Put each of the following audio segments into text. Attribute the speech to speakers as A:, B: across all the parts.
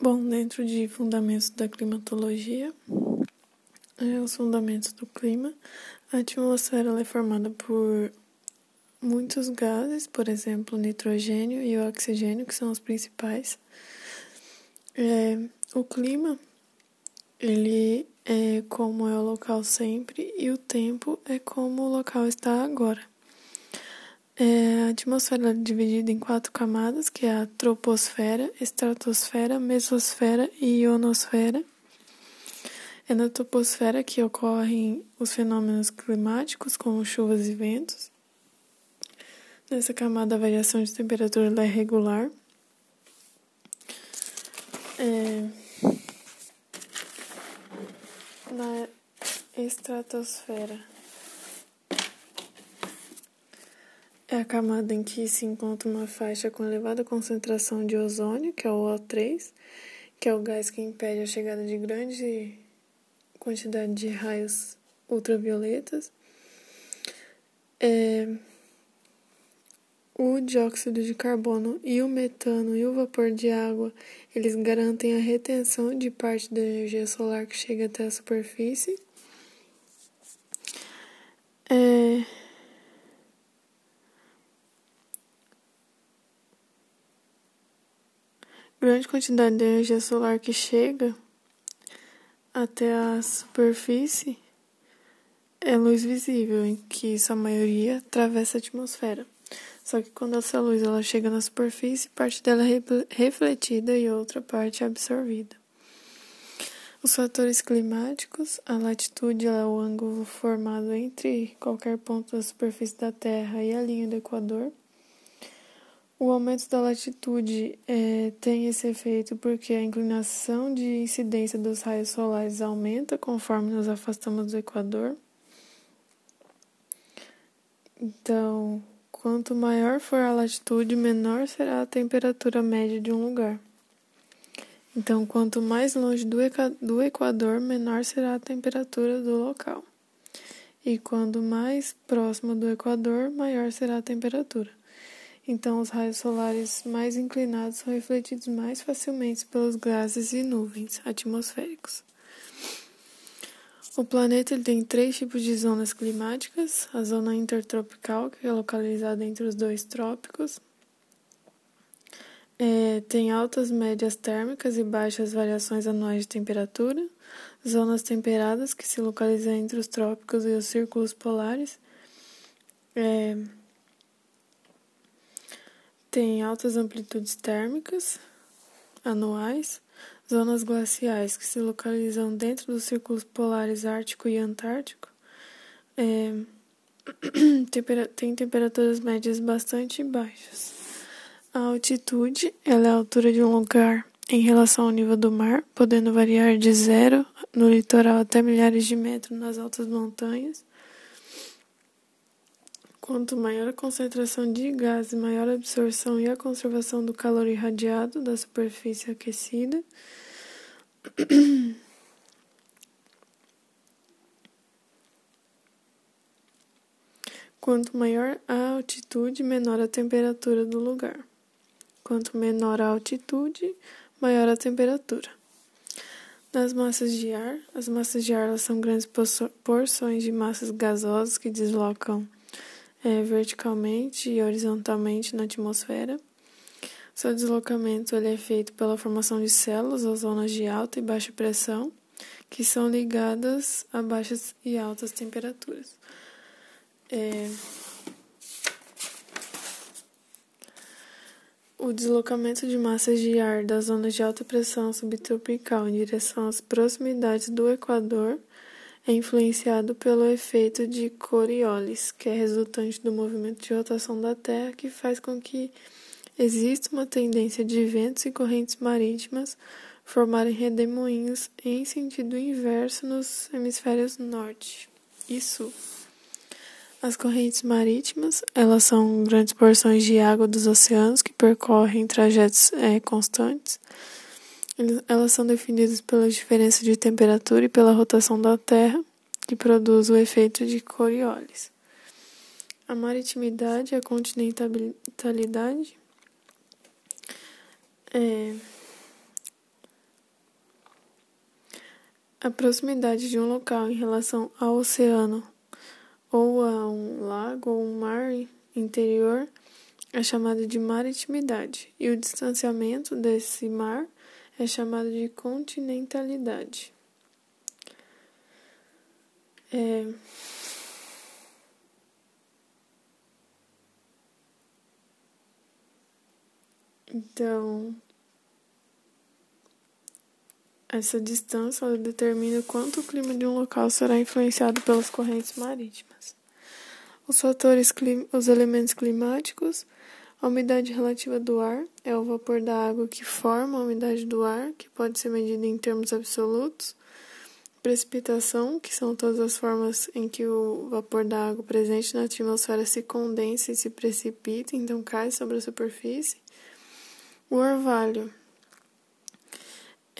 A: Bom, dentro de fundamentos da climatologia, é, os fundamentos do clima, a atmosfera é formada por muitos gases, por exemplo, nitrogênio e oxigênio, que são os principais. É, o clima, ele é como é o local sempre e o tempo é como o local está agora. A atmosfera é dividida em quatro camadas, que é a troposfera, estratosfera, mesosfera e ionosfera. É na troposfera que ocorrem os fenômenos climáticos, como chuvas e ventos. Nessa camada, a variação de temperatura é regular. É... Na estratosfera É a camada em que se encontra uma faixa com elevada concentração de ozônio, que é o O3, que é o gás que impede a chegada de grande quantidade de raios ultravioletas. É, o dióxido de carbono e o metano e o vapor de água, eles garantem a retenção de parte da energia solar que chega até a superfície. É, grande quantidade de energia solar que chega até a superfície é luz visível, em que sua maioria atravessa a atmosfera. Só que quando essa luz ela chega na superfície, parte dela é refletida e outra parte é absorvida. Os fatores climáticos, a latitude é o ângulo formado entre qualquer ponto da superfície da Terra e a linha do Equador. O aumento da latitude é, tem esse efeito porque a inclinação de incidência dos raios solares aumenta conforme nos afastamos do Equador. Então, quanto maior for a latitude, menor será a temperatura média de um lugar. Então, quanto mais longe do, do Equador, menor será a temperatura do local. E quando mais próximo do Equador, maior será a temperatura. Então, os raios solares mais inclinados são refletidos mais facilmente pelos gases e nuvens atmosféricos. O planeta tem três tipos de zonas climáticas: a zona intertropical, que é localizada entre os dois trópicos, é, tem altas médias térmicas e baixas variações anuais de temperatura, zonas temperadas, que se localizam entre os trópicos e os círculos polares. É, tem altas amplitudes térmicas anuais, zonas glaciais que se localizam dentro dos círculos polares ártico e antártico. É, tem temperaturas médias bastante baixas. A altitude ela é a altura de um lugar em relação ao nível do mar, podendo variar de zero no litoral até milhares de metros nas altas montanhas. Quanto maior a concentração de gás, maior a absorção e a conservação do calor irradiado da superfície aquecida. Quanto maior a altitude, menor a temperatura do lugar. Quanto menor a altitude, maior a temperatura. Nas massas de ar, as massas de ar são grandes porções de massas gasosas que deslocam é, verticalmente e horizontalmente na atmosfera. Seu deslocamento ele é feito pela formação de células ou zonas de alta e baixa pressão, que são ligadas a baixas e altas temperaturas. É... O deslocamento de massas de ar das zonas de alta pressão subtropical em direção às proximidades do Equador é influenciado pelo efeito de Coriolis, que é resultante do movimento de rotação da Terra, que faz com que exista uma tendência de ventos e correntes marítimas formarem redemoinhos em sentido inverso nos hemisférios norte e sul. As correntes marítimas, elas são grandes porções de água dos oceanos que percorrem trajetos é, constantes elas são definidas pela diferença de temperatura e pela rotação da Terra, que produz o efeito de Coriolis. A maritimidade a continentalidade é, A proximidade de um local em relação ao oceano ou a um lago ou um mar interior é chamado de maritimidade, e o distanciamento desse mar é chamado de continentalidade. É... Então, essa distância determina quanto o clima de um local será influenciado pelas correntes marítimas. Os fatores, os elementos climáticos, a umidade relativa do ar é o vapor da água que forma a umidade do ar, que pode ser medida em termos absolutos. Precipitação, que são todas as formas em que o vapor da água presente na atmosfera se condensa e se precipita, então cai sobre a superfície. O orvalho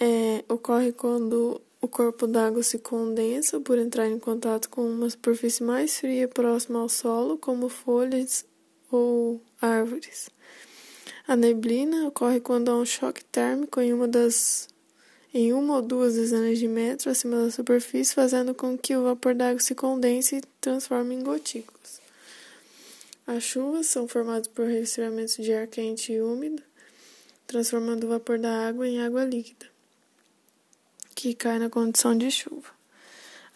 A: é, ocorre quando o corpo d'água se condensa por entrar em contato com uma superfície mais fria próxima ao solo, como folhas ou árvores. A neblina ocorre quando há um choque térmico em uma das em uma ou duas dezenas de metros acima da superfície, fazendo com que o vapor d'água se condense e transforme em gotículas. As chuvas são formadas por resfriamentos de ar quente e úmido, transformando o vapor da água em água líquida que cai na condição de chuva.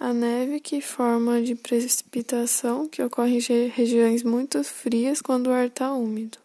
A: A neve, que forma de precipitação, que ocorre em regiões muito frias quando o ar está úmido.